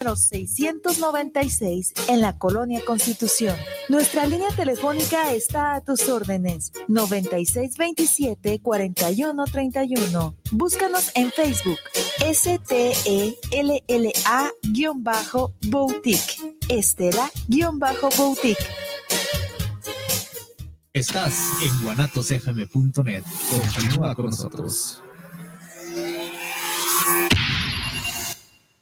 696 en la Colonia Constitución. Nuestra línea telefónica está a tus órdenes 9627-4131. Búscanos en Facebook STELLA-Boutique. Estela-Boutique. Estás en guanatosfm.net. Continúa con nosotros.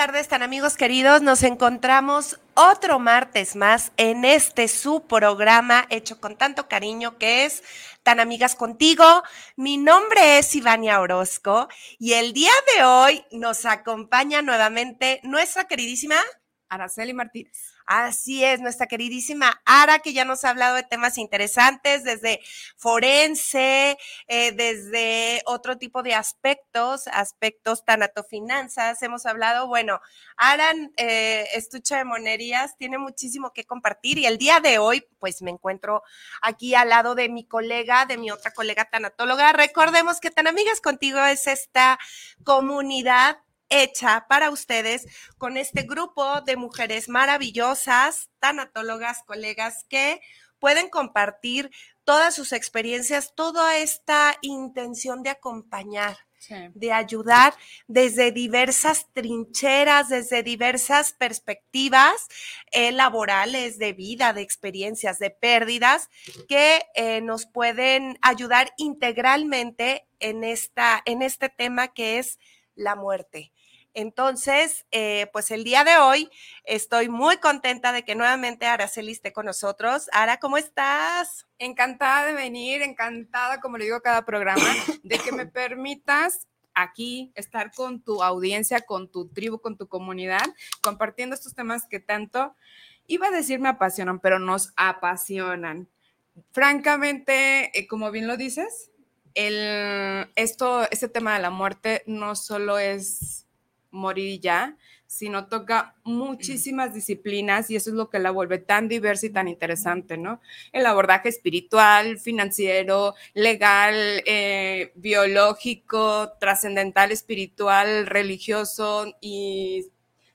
tardes, tan amigos queridos. Nos encontramos otro martes más en este su programa hecho con tanto cariño que es Tan Amigas Contigo. Mi nombre es Ivania Orozco y el día de hoy nos acompaña nuevamente nuestra queridísima Araceli Martínez. Así es, nuestra queridísima Ara, que ya nos ha hablado de temas interesantes, desde forense, eh, desde otro tipo de aspectos, aspectos tanatofinanzas, hemos hablado, bueno, Ara, eh, estucha de monerías, tiene muchísimo que compartir y el día de hoy, pues me encuentro aquí al lado de mi colega, de mi otra colega tanatóloga. Recordemos que Tan Amigas Contigo es esta comunidad hecha para ustedes con este grupo de mujeres maravillosas, tanatólogas, colegas que pueden compartir todas sus experiencias, toda esta intención de acompañar, de ayudar desde diversas trincheras, desde diversas perspectivas eh, laborales, de vida, de experiencias, de pérdidas, que eh, nos pueden ayudar integralmente en, esta, en este tema que es la muerte. Entonces, eh, pues el día de hoy estoy muy contenta de que nuevamente Araceli esté con nosotros. Ara, ¿cómo estás? Encantada de venir, encantada, como le digo a cada programa, de que me permitas aquí estar con tu audiencia, con tu tribu, con tu comunidad, compartiendo estos temas que tanto, iba a decir me apasionan, pero nos apasionan. Francamente, eh, como bien lo dices, el, esto, este tema de la muerte no solo es morir ya, sino toca muchísimas disciplinas y eso es lo que la vuelve tan diversa y tan interesante, ¿no? El abordaje espiritual, financiero, legal, eh, biológico, trascendental, espiritual, religioso y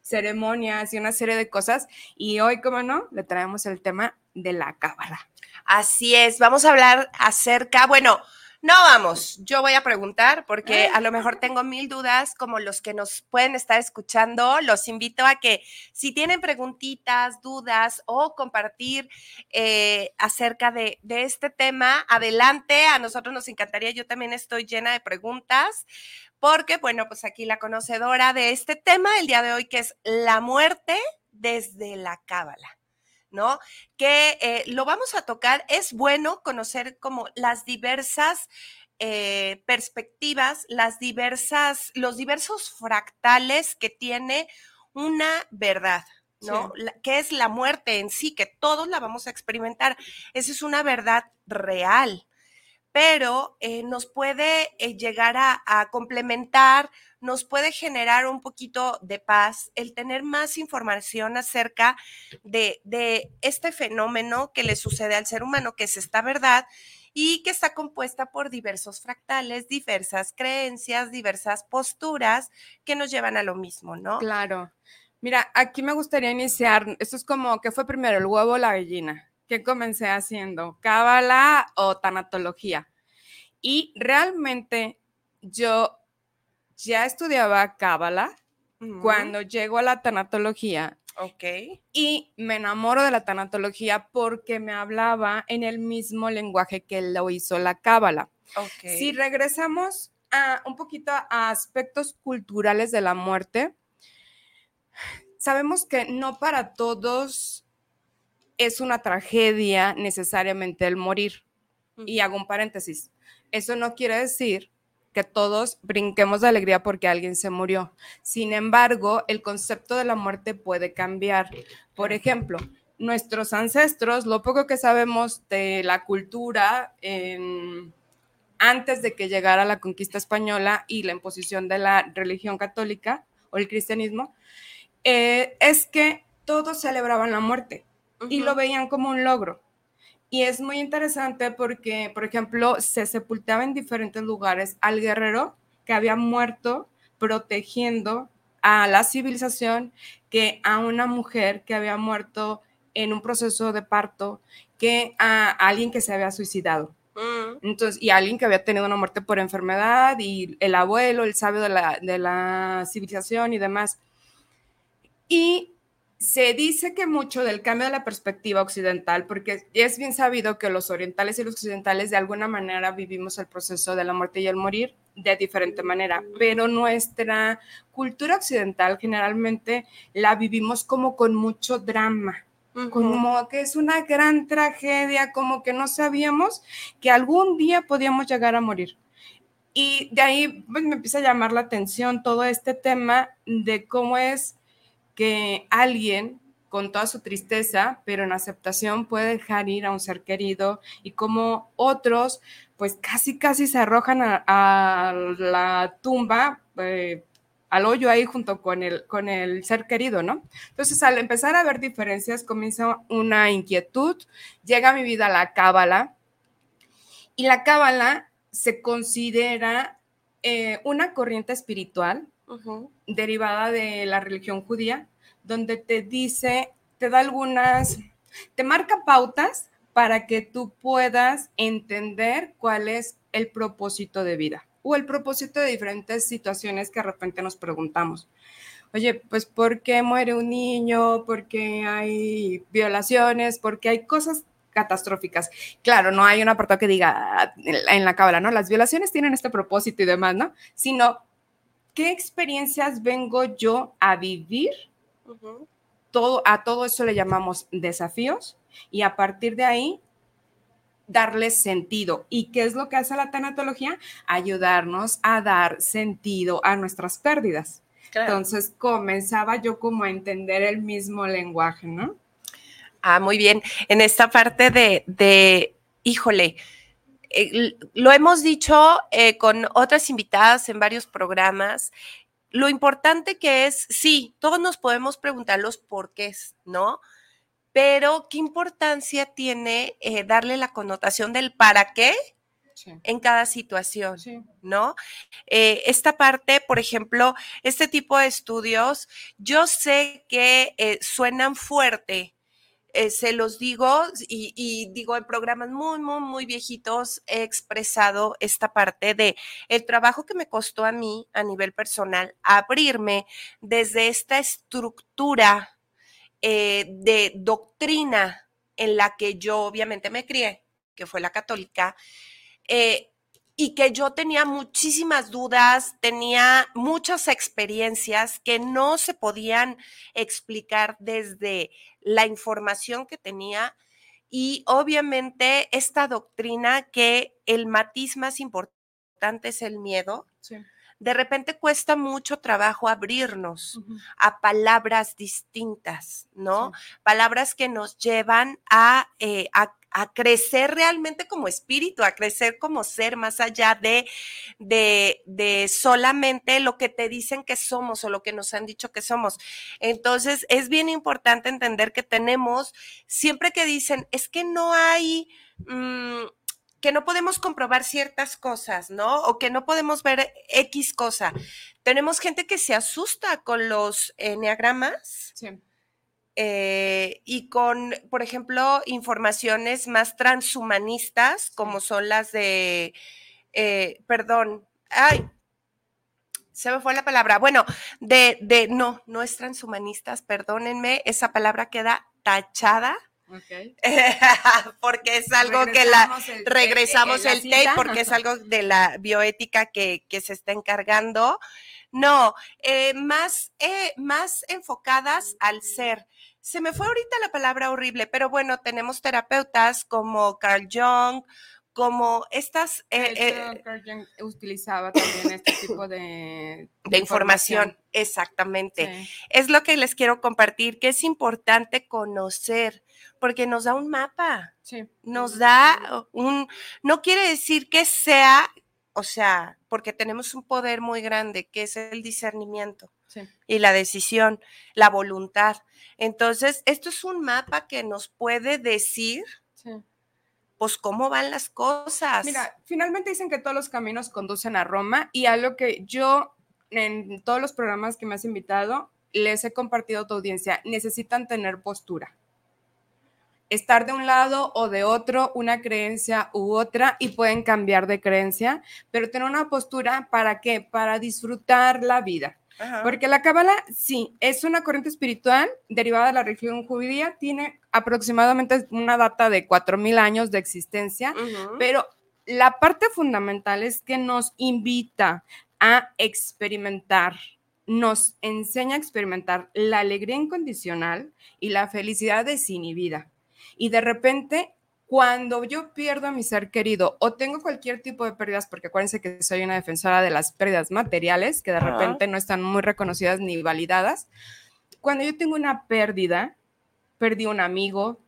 ceremonias y una serie de cosas. Y hoy, como no, le traemos el tema de la cábala. Así es, vamos a hablar acerca, bueno, no vamos, yo voy a preguntar porque a lo mejor tengo mil dudas como los que nos pueden estar escuchando. Los invito a que si tienen preguntitas, dudas o compartir eh, acerca de, de este tema, adelante. A nosotros nos encantaría, yo también estoy llena de preguntas porque, bueno, pues aquí la conocedora de este tema el día de hoy que es la muerte desde la cábala. ¿No? Que eh, lo vamos a tocar. Es bueno conocer como las diversas eh, perspectivas, las diversas, los diversos fractales que tiene una verdad, ¿no? que es la muerte en sí, que todos la vamos a experimentar. Esa es una verdad real, pero eh, nos puede llegar a complementar nos puede generar un poquito de paz el tener más información acerca de, este fenómeno que le sucede al ser humano, que es esta verdad y que está compuesta por diversos fractales, diversas creencias, diversas posturas que nos llevan a lo mismo, ¿no? Claro. Mira, aquí me gustaría iniciar, esto es como, ¿qué fue primero, el huevo o la gallina? ¿Qué comencé haciendo? ¿Cábala o tanatología? Y realmente yo ya estudiaba Cábala cuando llego a la tanatología. Ok. Y me enamoro de la tanatología porque me hablaba en el mismo lenguaje que lo hizo la Cábala. Okay. Si regresamos a un poquito a aspectos culturales de la muerte, sabemos que no para todos es una tragedia necesariamente el morir. Y hago un paréntesis. Eso no quiere decir que todos brinquemos de alegría porque alguien se murió. Sin embargo, el concepto de la muerte puede cambiar. Por ejemplo, nuestros ancestros, lo poco que sabemos de la cultura antes de que llegara la conquista española y la imposición de la religión católica o el cristianismo, eh, es que todos celebraban la muerte y lo veían como un logro. Y es muy interesante porque, por ejemplo, se sepultaba en diferentes lugares al guerrero que había muerto protegiendo a la civilización que a una mujer que había muerto en un proceso de parto que a alguien que se había suicidado. Mm. Entonces, y alguien que había tenido una muerte por enfermedad y el abuelo, el sabio de la, de la civilización y demás. Y se dice que mucho del cambio de la perspectiva occidental, porque es bien sabido que los orientales y los occidentales de alguna manera vivimos el proceso de la muerte y el morir de diferente manera, pero nuestra cultura occidental generalmente la vivimos como con mucho drama, como que es una gran tragedia, como que no sabíamos que algún día podíamos llegar a morir. Y de ahí pues, me empieza a llamar la atención todo este tema de cómo es que alguien con toda su tristeza, pero en aceptación puede dejar ir a un ser querido y como otros pues casi casi se arrojan a, la tumba, eh, al hoyo ahí junto con el, con el ser querido, ¿no? Entonces al empezar a ver diferencias comienza una inquietud, llega a mi vida la cábala y la cábala se considera eh, una corriente espiritual derivada de la religión judía, donde te dice, te da algunas, te marca pautas para que tú puedas entender cuál es el propósito de vida o el propósito de diferentes situaciones que de repente nos preguntamos. Oye, pues ¿por qué muere un niño? ¿Por qué hay violaciones? ¿Por qué hay cosas catastróficas. Claro, no hay un apartado que diga en la cábala, ¿no? Las violaciones tienen este propósito y demás, ¿no? Sino ¿qué experiencias vengo yo a vivir? todo, a todo eso le llamamos desafíos y a partir de ahí darle sentido. ¿Y qué es lo que hace la tanatología? Ayudarnos a dar sentido a nuestras pérdidas. Entonces comenzaba yo como a entender el mismo lenguaje, ¿no? Ah, muy bien. En esta parte de, de híjole, eh, lo hemos dicho eh, con otras invitadas en varios programas, lo importante que es, sí, todos nos podemos preguntar los porqués, ¿no? Pero qué importancia tiene eh, darle la connotación del para qué en cada situación, ¿no? esta parte, por ejemplo, este tipo de estudios, yo sé que suenan fuerte, eh, se los digo y, digo en programas muy, muy, muy viejitos he expresado esta parte de el trabajo que me costó a mí a nivel personal abrirme desde esta estructura eh, de doctrina en la que yo obviamente me crié, que fue la católica, eh, y que yo tenía muchísimas dudas, tenía muchas experiencias que no se podían explicar desde la información que tenía y obviamente esta doctrina que el matiz más importante es el miedo. De repente cuesta mucho trabajo abrirnos a palabras distintas, ¿no? Palabras que nos llevan a, eh, a, a crecer realmente como espíritu, a crecer como ser, más allá de, de, de, solamente lo que te dicen que somos o lo que nos han dicho que somos. Entonces, es bien importante entender que tenemos, siempre que dicen, es que no hay... Mm, que no podemos comprobar ciertas cosas, ¿no? O que no podemos ver X cosa. Tenemos gente que se asusta con los enneagramas. Sí eh, y con, por ejemplo, informaciones más transhumanistas, como son las de, eh, perdón, ay, se me fue la palabra. Bueno, de, de, no, no es transhumanistas, perdónenme, esa palabra queda tachada. porque es algo que la regresamos el tape porque es algo de la bioética que, que se está encargando. No, eh, más, más enfocadas al ser se me fue ahorita la palabra horrible, pero bueno, tenemos terapeutas como Carl Jung, como estas... Eh, eh, Carl Jung utilizaba también este tipo de, de información, exactamente. Sí. Es lo que les quiero compartir, que es importante conocer, porque nos da un mapa, Sí. nos da un, no quiere decir que sea, o sea, porque tenemos un poder muy grande, que es el discernimiento Sí. y la decisión, la voluntad. Entonces, esto es un mapa que nos puede decir, sí. pues, cómo van las cosas. Mira, finalmente dicen que todos los caminos conducen a Roma y algo que yo en todos los programas que me has invitado les he compartido a tu audiencia, necesitan tener postura. Estar de un lado o de otro, una creencia u otra, y pueden cambiar de creencia, pero tener una postura para qué? Para disfrutar la vida. Ajá. Porque la Cábala, sí, es una corriente espiritual derivada de la religión judía, tiene aproximadamente una data de 4.000 años de existencia, pero la parte fundamental es que nos invita a experimentar, nos enseña a experimentar la alegría incondicional y la felicidad desinhibida. Y de repente, cuando yo pierdo a mi ser querido o tengo cualquier tipo de pérdidas, porque acuérdense que soy una defensora de las pérdidas materiales, que de Ajá. repente no están muy reconocidas ni validadas, cuando yo tengo una pérdida, perdí un amigo,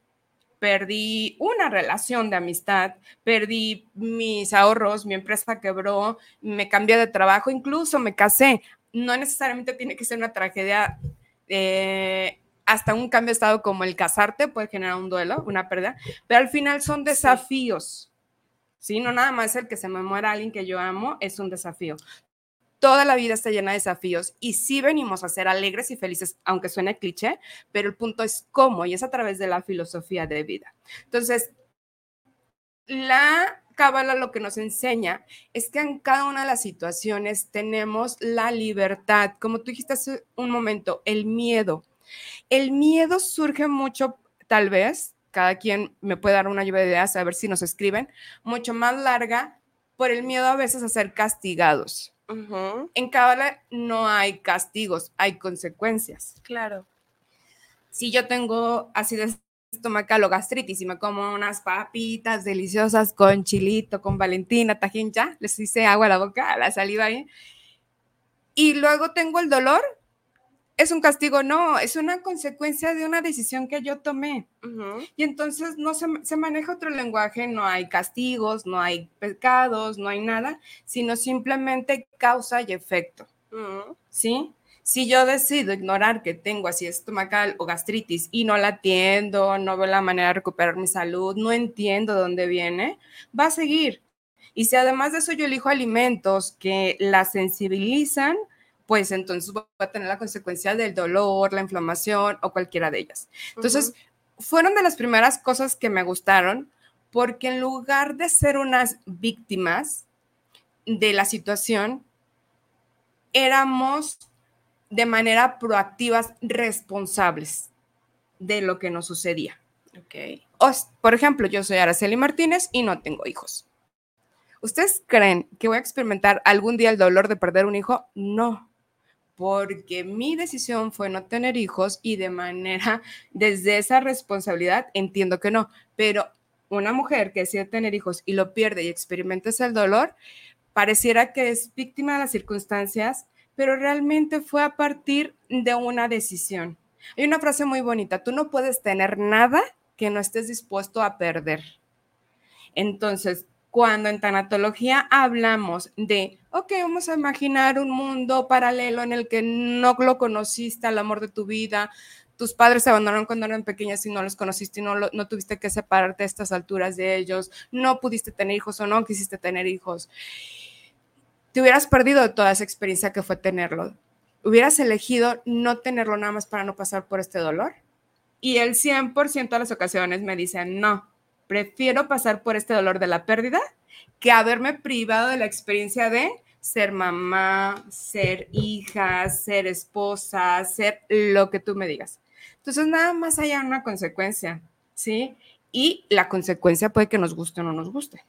perdí una relación de amistad, perdí mis ahorros, mi empresa quebró, me cambié de trabajo, incluso me casé. No necesariamente tiene que ser una tragedia, eh, hasta un cambio de estado como el casarte puede generar un duelo, una pérdida, pero al final son desafíos. Sí, no nada más el que se me muera alguien que yo amo es un desafío. Toda la vida está llena de desafíos y sí venimos a ser alegres y felices, aunque suene cliché, pero el punto es cómo y es a través de la filosofía de vida. Entonces, la cábala lo que nos enseña es que en cada una de las situaciones tenemos la libertad, como tú dijiste hace un momento, el miedo. El miedo surge mucho, tal vez, cada quien me puede dar una lluvia de ideas, a ver si nos escriben, mucho más larga por el miedo a veces a ser castigados. En cábala no hay castigos, hay consecuencias Claro. si yo tengo acidez estomacal o gastritis y me como unas papitas deliciosas con chilito, con valentina, tajín, ya, les hice agua a la boca, a la saliva ahí, y luego tengo el dolor, ¿es un castigo? No, es una consecuencia de una decisión que yo tomé. Y entonces no se, se maneja otro lenguaje, no hay castigos, no hay pecados, no hay nada, sino simplemente causa y efecto. ¿sí? Si yo decido ignorar que tengo así estomacal o gastritis y no la atiendo, no veo la manera de recuperar mi salud, no entiendo dónde viene, va a seguir. Y si además de eso yo elijo alimentos que la sensibilizan, pues entonces voy a tener la consecuencia del dolor, la inflamación o cualquiera de ellas. Entonces, fueron de las primeras cosas que me gustaron porque en lugar de ser unas víctimas de la situación, éramos de manera proactivas responsables de lo que nos sucedía. Ok. Os- por ejemplo, yo soy Araceli Martínez y no tengo hijos. ¿Ustedes creen que voy a experimentar algún día el dolor de perder un hijo? No, porque mi decisión fue no tener hijos y de manera, desde esa responsabilidad, entiendo que no, pero una mujer que decide tener hijos y lo pierde y experimenta ese dolor, pareciera que es víctima de las circunstancias, pero realmente fue a partir de una decisión. Hay una frase muy bonita, tú no puedes tener nada que no estés dispuesto a perder. Entonces, cuando en tanatología hablamos de, ok, vamos a imaginar un mundo paralelo en el que no lo conociste al amor de tu vida, tus padres se abandonaron cuando eran pequeñas y no los conociste y no, no tuviste que separarte a estas alturas de ellos, no pudiste tener hijos o no quisiste tener hijos. Te hubieras perdido toda esa experiencia que fue tenerlo. Hubieras elegido no tenerlo nada más para no pasar por este dolor. Y el 100% de las ocasiones me dicen, no, prefiero pasar por este dolor de la pérdida que haberme privado de la experiencia de ser mamá, ser hija, ser esposa, ser lo que tú me digas. Entonces, nada más hay una consecuencia, ¿sí? Y la consecuencia puede que nos guste o no nos guste.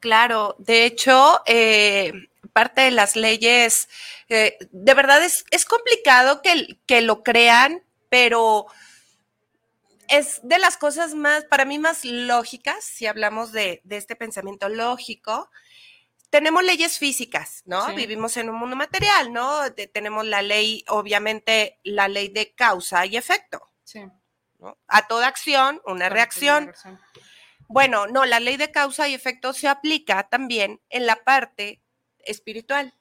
Claro, de hecho, eh, parte de las leyes, eh, de verdad es, es complicado que, que lo crean, pero es de las cosas más, para mí, más lógicas, si hablamos de, de este pensamiento lógico. Tenemos leyes físicas, ¿no? Sí. Vivimos en un mundo material, ¿no? De- tenemos la ley, obviamente, la ley de causa y efecto, Sí. ¿no? A toda acción, una reacción. Bueno, no, la ley de causa y efecto se aplica también en la parte espiritual,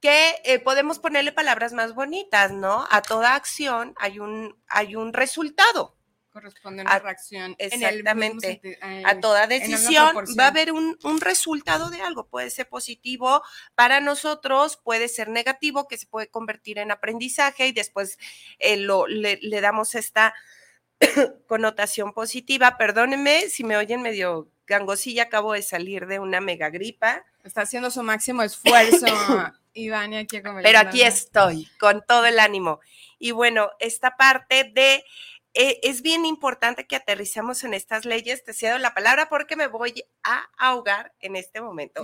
que eh, podemos ponerle palabras más bonitas, ¿no? A toda acción hay un, hay un resultado, Corresponde a una A- reacción. exactamente. En el mismo a toda decisión va a haber un, un resultado de algo, puede ser positivo para nosotros, puede ser negativo, que se puede convertir en aprendizaje y después eh, lo, le, le damos esta connotación positiva. Perdónenme si me oyen medio gangosilla, acabo de salir de una mega gripa, Está haciendo su máximo esfuerzo, Iván, y aquí pero aquí estoy con todo el ánimo. Y bueno, esta parte de... eh, es bien importante que aterricemos en estas leyes. Te cedo la palabra porque me voy a ahogar en este momento.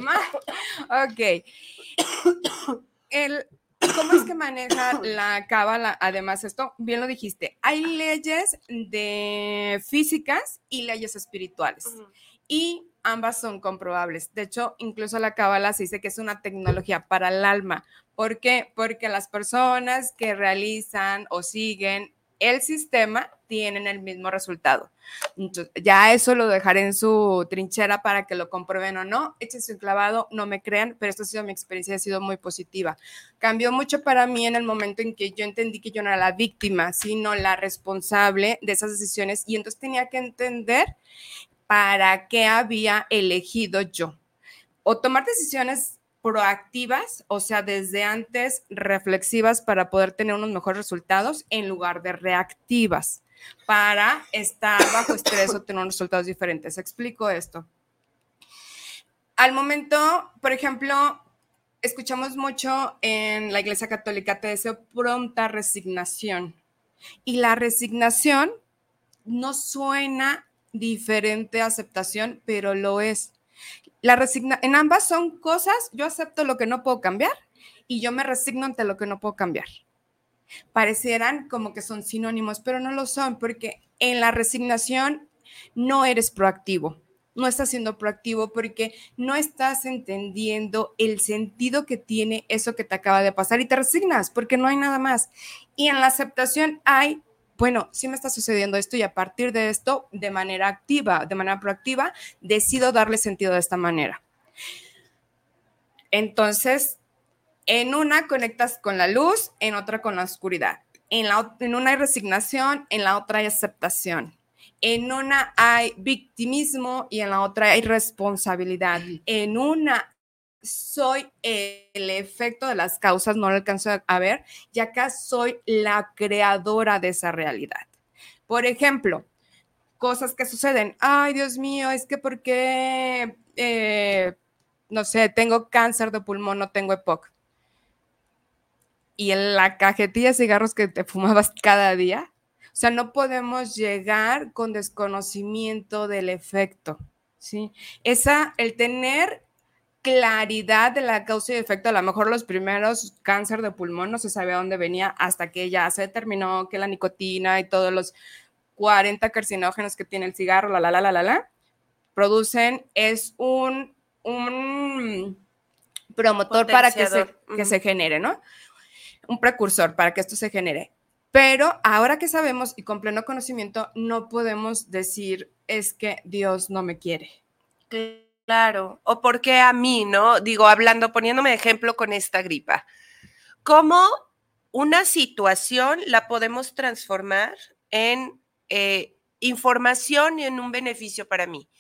Ok. El, ¿Cómo es que maneja la cábala? Además, esto, bien lo dijiste, hay leyes de físicas y leyes espirituales. Ujú. y ambas son comprobables. De hecho, incluso la cábala se dice que es una tecnología para el alma. ¿Por qué? Porque las personas que realizan o siguen el sistema tienen el mismo resultado. Ya eso lo dejaré en su trinchera para que lo comprueben o no. Échense un clavado, no me crean, pero esta ha sido mi experiencia, ha sido muy positiva. Cambió mucho para mí en el momento en que yo entendí que yo no era la víctima, sino la responsable de esas decisiones y entonces tenía que entender para qué había elegido yo. O tomar decisiones proactivas, o sea, desde antes reflexivas para poder tener unos mejores resultados en lugar de reactivas, para estar bajo estrés o tener unos resultados diferentes. Explico esto. Al momento, por ejemplo, escuchamos mucho en la Iglesia Católica, te deseo pronta resignación. Y la resignación no suena diferente a aceptación, pero lo es. La resigna en ambas son cosas, yo acepto lo que no puedo cambiar y yo me resigno ante lo que no puedo cambiar. Parecieran como que son sinónimos, pero no lo son, porque en la resignación no eres proactivo, no estás siendo proactivo porque no estás entendiendo el sentido que tiene eso que te acaba de pasar y te resignas porque no hay nada más. Y en la aceptación hay bueno, sí me está sucediendo esto y a partir de esto, de manera activa, de manera proactiva, decido darle sentido de esta manera. Entonces, en una conectas con la luz, en otra con la oscuridad. En, la, en una hay resignación, en la otra hay aceptación. En una hay victimismo y en la otra hay responsabilidad. En una soy el efecto de las causas, no lo alcanzo a ver, y acá soy la creadora de esa realidad. Por ejemplo, cosas que suceden, ay Dios mío, es que porque, eh, no sé, tengo cáncer de pulmón, no tengo EPOC. Y en la cajetilla de cigarros que te fumabas cada día, o sea, no podemos llegar con desconocimiento del efecto, ¿sí? Esa, el tener claridad de la causa y efecto. A lo mejor los primeros cáncer de pulmón no se sabía dónde venía hasta que ya se determinó que la nicotina y todos los 40 carcinógenos que tiene el cigarro, la, la, la, la, la, la producen, es un, un promotor para que se, que se genere, ¿no? Un precursor para que esto se genere. Pero ahora que sabemos y con pleno conocimiento, no podemos decir es que Dios no me quiere. Claro, o porque a mí, ¿no? Digo, hablando, poniéndome de ejemplo con esta gripa. ¿Cómo una situación la podemos transformar en eh, información y en un beneficio para mí?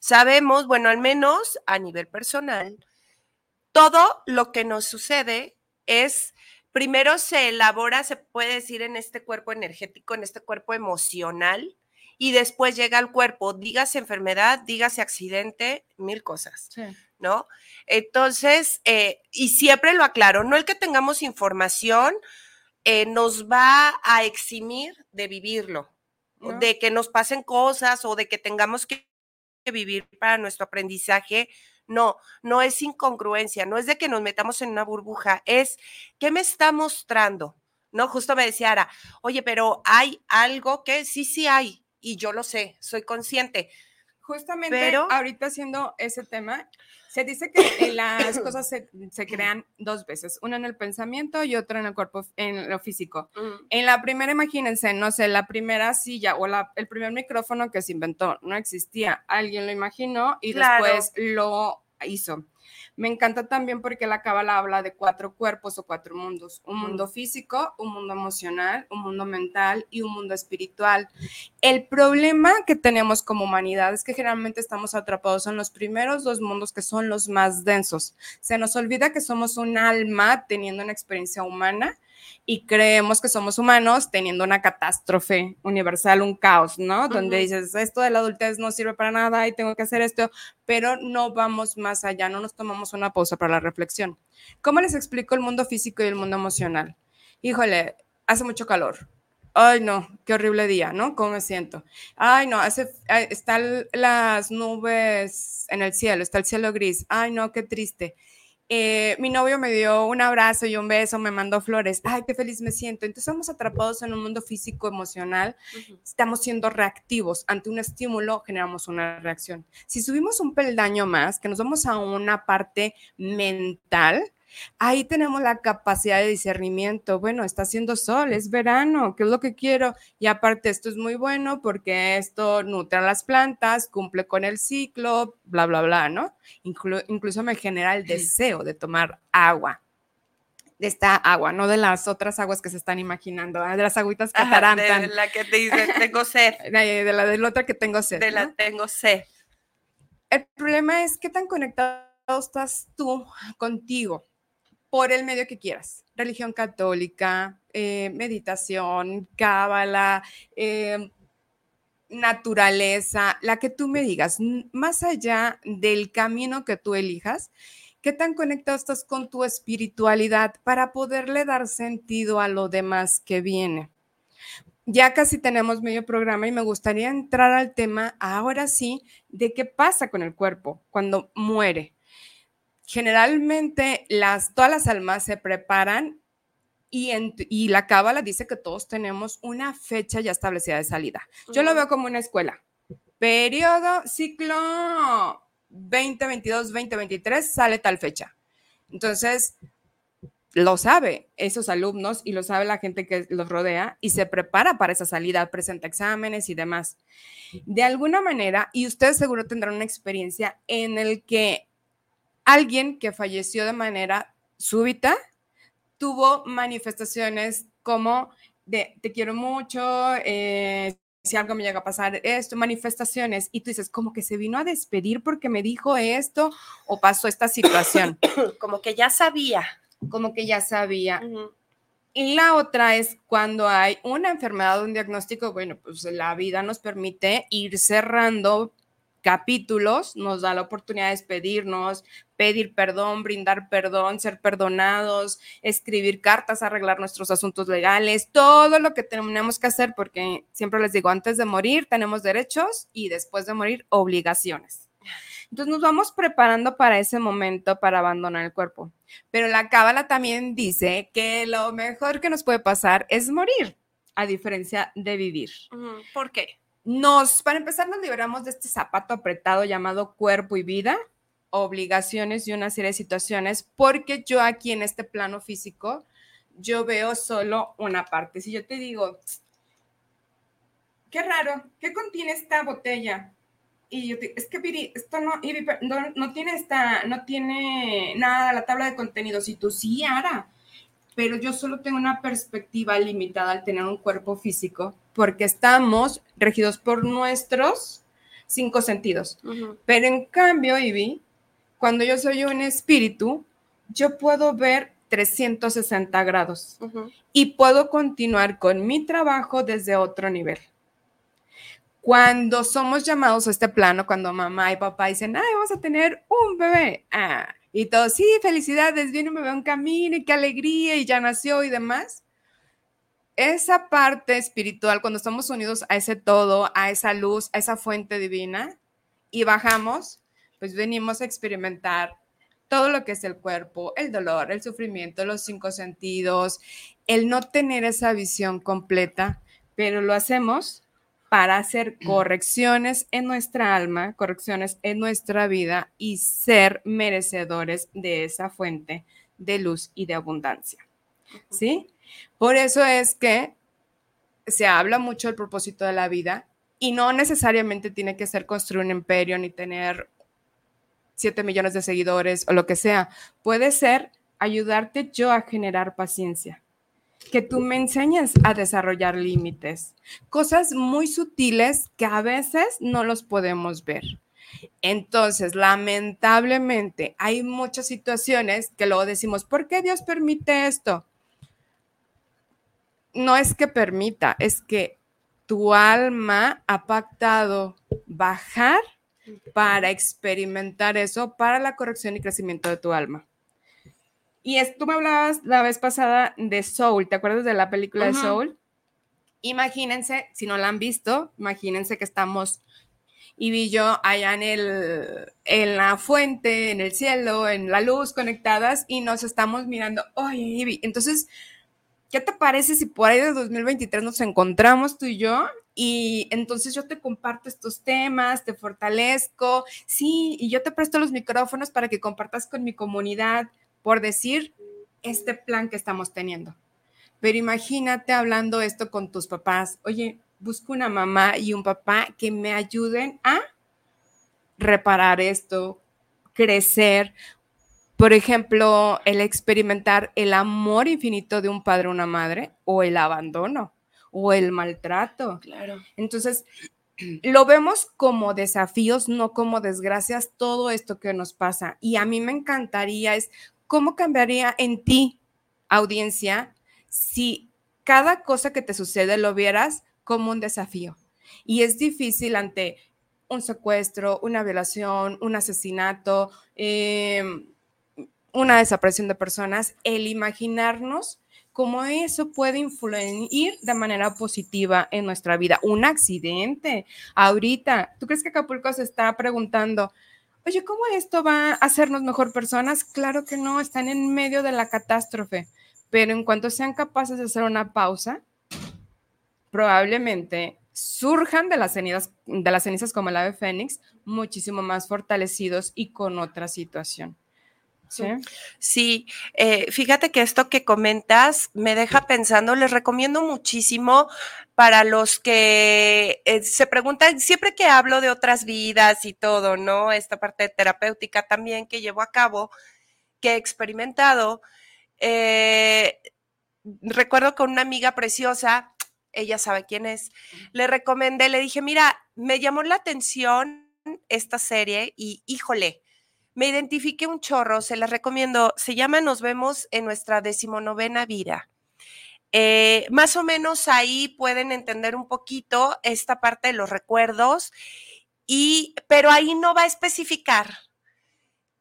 Sabemos, bueno, al menos a nivel personal, todo lo que nos sucede es, primero se elabora, se puede decir, en este cuerpo energético, en este cuerpo emocional, y después llega al cuerpo, dígase enfermedad, dígase accidente, mil cosas, Sí. ¿no? Entonces, eh, y siempre lo aclaro, no el que tengamos información eh, nos va a eximir de vivirlo, de que nos pasen cosas o de que tengamos que que vivir para nuestro aprendizaje. No, no es incongruencia, no es de que nos metamos en una burbuja, es qué me está mostrando, ¿no? Justo me decía Ara, oye, pero hay algo que sí, sí hay, y yo lo sé, soy consciente. Justamente Pero- ahorita haciendo ese tema, se dice que en las cosas se, se crean dos veces, una en el pensamiento y otra en el cuerpo, en lo físico. Mm, En la primera, imagínense, no sé, la primera silla o la- el primer micrófono que se inventó no existía. Alguien lo imaginó y Claro. después lo hizo. Me encanta también porque la cábala habla de cuatro cuerpos o cuatro mundos: un mundo físico, un mundo emocional, un mundo mental y un mundo espiritual. El problema que tenemos como humanidad es que generalmente estamos atrapados en los primeros dos mundos que son los más densos. Se nos olvida que somos un alma teniendo una experiencia humana y creemos que somos humanos teniendo una catástrofe universal, un caos, ¿no? Donde dices, esto de la adultez no sirve para nada y tengo que hacer esto, pero no vamos más allá, no nos tomamos una pausa para la reflexión. ¿Cómo les explico el mundo físico y el mundo emocional? Híjole, hace mucho calor. Ay, no, qué horrible día, ¿no? ¿Cómo me siento? Ay, no, hace, están las nubes en el cielo, está el cielo gris. Ay, no, qué triste. Eh, mi novio me dio un abrazo y un beso, me mandó flores. Ay, qué feliz me siento. Entonces estamos atrapados en un mundo físico, emocional. Estamos siendo reactivos. Ante un estímulo generamos una reacción. Si subimos un peldaño más, que nos vamos a una parte mental, ahí tenemos la capacidad de discernimiento. Bueno, está haciendo sol, es verano, ¿qué es lo que quiero? Y aparte, esto es muy bueno porque esto nutre a las plantas, cumple con el ciclo, bla, bla, bla, ¿no? Inclu- incluso me genera el deseo de tomar agua. De esta agua, no de las otras aguas que se están imaginando, ¿eh? de las agüitas que atarantan, de la que te dice, tengo sed, de, de la del otra que tengo sed. de la ¿no? tengo sed. El problema es qué tan conectado estás tú contigo por el medio que quieras. Religión católica, eh, meditación, cábala, eh, naturaleza, la que tú me digas, más allá del camino que tú elijas, qué tan conectado estás con tu espiritualidad para poderle dar sentido a lo demás que viene. Ya casi tenemos medio programa y me gustaría entrar al tema ahora sí de qué pasa con el cuerpo cuando muere. Generalmente las, todas las almas se preparan y, en- y la cábala dice que todos tenemos una fecha ya establecida de salida. Yo lo veo como una escuela. Periodo, ciclo 2022, 2023, sale tal fecha. Entonces, lo sabe esos alumnos y lo sabe la gente que los rodea y se prepara para esa salida, presenta exámenes y demás. De alguna manera, y ustedes seguro tendrán una experiencia en el que alguien que falleció de manera súbita tuvo manifestaciones como de te quiero mucho, eh, si algo me llega a pasar esto, manifestaciones, y tú dices, como que se vino a despedir porque me dijo esto o pasó esta situación, Como que ya sabía. como que ya sabía. Y la otra es cuando hay una enfermedad, un diagnóstico, bueno, pues la vida nos permite ir cerrando capítulos, nos da la oportunidad de despedirnos, pedir perdón, brindar perdón, ser perdonados, escribir cartas, arreglar nuestros asuntos legales, todo lo que tenemos que hacer, porque siempre les digo, antes de morir tenemos derechos y después de morir obligaciones. Entonces nos vamos preparando para ese momento para abandonar el cuerpo. Pero la cábala también dice que lo mejor que nos puede pasar es morir, a diferencia de vivir. ¿Por qué? Nos, para empezar, nos liberamos de este zapato apretado llamado cuerpo y vida, obligaciones y una serie de situaciones, porque yo aquí en este plano físico, yo veo solo una parte. Si yo te digo, qué raro, ¿qué contiene esta botella? Y yo te, es que Viri, esto no, no, no tiene esta, no tiene nada la tabla de contenidos. Y tú sí, Ara, pero yo solo tengo una perspectiva limitada al tener un cuerpo físico, porque estamos regidos por nuestros cinco sentidos. Pero en cambio, Ivy, cuando yo soy un espíritu, yo puedo ver 360 grados y puedo continuar con mi trabajo desde otro nivel. Cuando somos llamados a este plano, cuando mamá y papá dicen, ay, vamos a tener un bebé, ah, y todos, sí, felicidades, viene un bebé en camino y qué alegría, y ya nació y demás. Esa parte espiritual, cuando estamos unidos a ese todo, a esa luz, a esa fuente divina, y bajamos, pues venimos a experimentar todo lo que es el cuerpo, el dolor, el sufrimiento, los cinco sentidos, el no tener esa visión completa, pero lo hacemos para hacer correcciones en nuestra alma, correcciones en nuestra vida y ser merecedores de esa fuente de luz y de abundancia. ¿Sí? Por eso es que se habla mucho del propósito de la vida y no necesariamente tiene que ser construir un imperio ni tener 7 millones de seguidores o lo que sea. Puede ser ayudarte yo a generar paciencia, que tú me enseñes a desarrollar límites, cosas muy sutiles que a veces no los podemos ver. Entonces, lamentablemente, hay muchas situaciones que luego decimos, ¿por qué Dios permite esto? No es que permita, es que tu alma ha pactado bajar para experimentar eso, para la corrección y crecimiento de tu alma. Y tú me hablabas la vez pasada de Soul, ¿te acuerdas de la película de Soul? Imagínense, si no la han visto, imagínense que estamos y vi yo allá en, el, en la fuente, en el cielo, en la luz conectadas y nos estamos mirando, oye, entonces, ¿qué te parece si por ahí de 2023 nos encontramos tú y yo? Y entonces yo te comparto estos temas, te fortalezco, sí, y yo te presto los micrófonos para que compartas con mi comunidad, por decir este plan que estamos teniendo. Pero imagínate hablando esto con tus papás, oye, busco una mamá y un papá que me ayuden a reparar esto, crecer. Por ejemplo, el experimentar el amor infinito de un padre o una madre o el abandono o el maltrato. Claro. Entonces, lo vemos como desafíos, no como desgracias, todo esto que nos pasa. Y a mí me encantaría es cómo cambiaría en ti, audiencia, si cada cosa que te sucede lo vieras como un desafío. Y es difícil ante un secuestro, una violación, un asesinato, em, una desaparición de personas, el imaginarnos cómo eso puede influir de manera positiva en nuestra vida. Un accidente. Ahorita, ¿tú crees que Acapulco se está preguntando, oye, ¿cómo esto va a hacernos mejor personas? Claro que no, están en medio de la catástrofe, pero en cuanto sean capaces de hacer una pausa, probablemente surjan de las cenizas, de las cenizas como el ave fénix, muchísimo más fortalecidos y con otra situación. Sí, eh, fíjate que esto que comentas me deja pensando, les recomiendo muchísimo para los que eh, se preguntan, siempre que hablo de otras vidas y todo, ¿no? Esta parte terapéutica también que llevo a cabo, que he experimentado. Eh, recuerdo con una amiga preciosa ella sabe quién es, le recomendé, le dije, mira, me llamó la atención esta serie y híjole, me identifiqué un chorro, se la recomiendo, se llama Nos vemos en nuestra decimonovena vida. Eh, más o menos ahí pueden entender un poquito esta parte de los recuerdos, y, pero ahí no va a especificar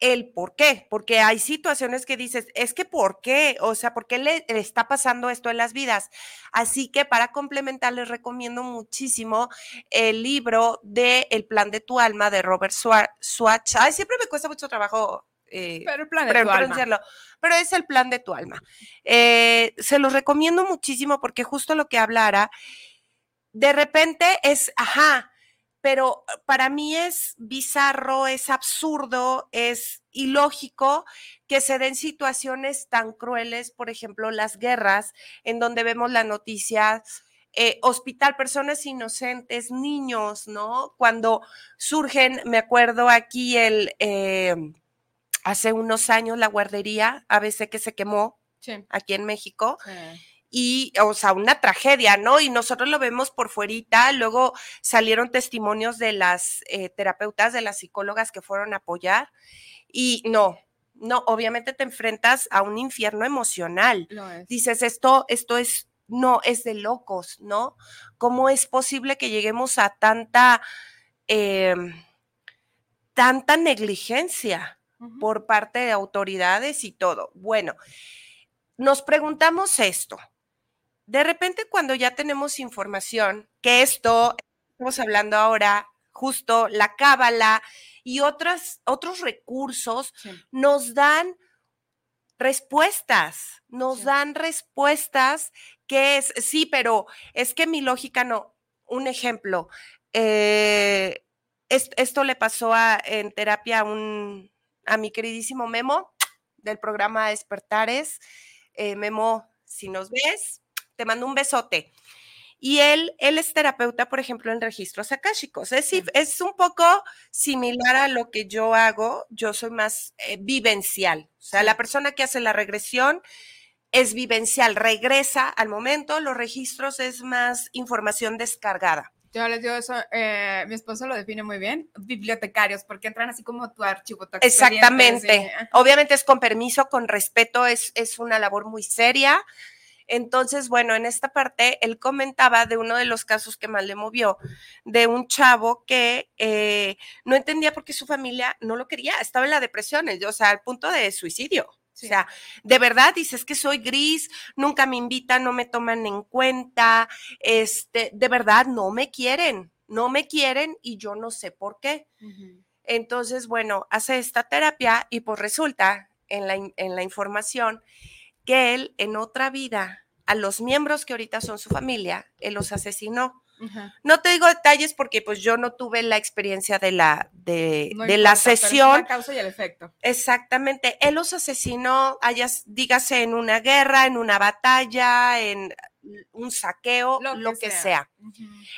el por qué, porque hay situaciones que dices, es que por qué, o sea, ¿por qué le, está pasando esto en las vidas? Así que para complementar les recomiendo muchísimo el libro de El plan de tu alma de Robert Swatch. Ay, siempre me cuesta mucho trabajo eh, pero el plan de tu alma. Pero es el plan de tu alma. Eh, se los recomiendo muchísimo porque justo lo que hablara, de repente es, ajá, pero eh, para mí es bizarro, es absurdo, es ilógico que se den situaciones tan crueles, por ejemplo, las guerras, en donde vemos la noticia. Eh, hospital, personas inocentes, niños, ¿no? Cuando surgen, me acuerdo aquí el, eh, hace unos años la guardería ABC que se quemó aquí en México y, o sea, una tragedia, ¿no? Y nosotros lo vemos por fuerita, luego salieron testimonios de las eh, terapeutas, de las psicólogas que fueron a apoyar y no, no, obviamente te enfrentas a un infierno emocional. Dices, esto, esto es, no, es de locos, ¿no? ¿Cómo es posible que lleguemos a tanta, em, tanta negligencia por parte de autoridades y todo? Bueno, nos preguntamos esto de repente cuando ya tenemos información, que esto, estamos hablando ahora, justo la cábala y otras, otros recursos Sí. nos dan respuestas, nos Sí. dan respuestas que es, sí, pero es que mi lógica no. Un ejemplo, eh, es- esto le pasó a- en terapia a, un, a mi queridísimo Memo del programa Despertares. Eh, Memo, si nos ves, te mando un besote. Y él, él es terapeuta, por ejemplo, en registros akáshicos. Es, es un poco similar a lo que yo hago. Yo soy más eh, vivencial. O sea, la persona que hace la regresión es vivencial, regresa al momento. Los registros es más información descargada. Yo les digo eso, eh, mi esposo lo define muy bien, bibliotecarios, porque entran así como tu archivo, tu Exactamente. así, Obviamente es con permiso, con respeto, es, es una labor muy seria. Entonces, bueno, en esta parte él comentaba de uno de los casos que más le movió, de un chavo que eh, no entendía por qué su familia no lo quería, estaba en la depresión, o sea, al punto de suicidio. Sí. O sea, de verdad dices que soy gris, nunca me invitan, no me toman en cuenta, este, de verdad no me quieren, no me quieren y yo no sé por qué. Entonces, bueno, hace esta terapia y pues resulta en la, en la información que él en otra vida, a los miembros que ahorita son su familia, él los asesinó. No te digo detalles porque pues yo no tuve la experiencia de la, de, No de la importa, sesión. La causa y el efecto. Exactamente, él los asesinó, hayas, dígase en una guerra, en una batalla, en un saqueo, lo, que, sea.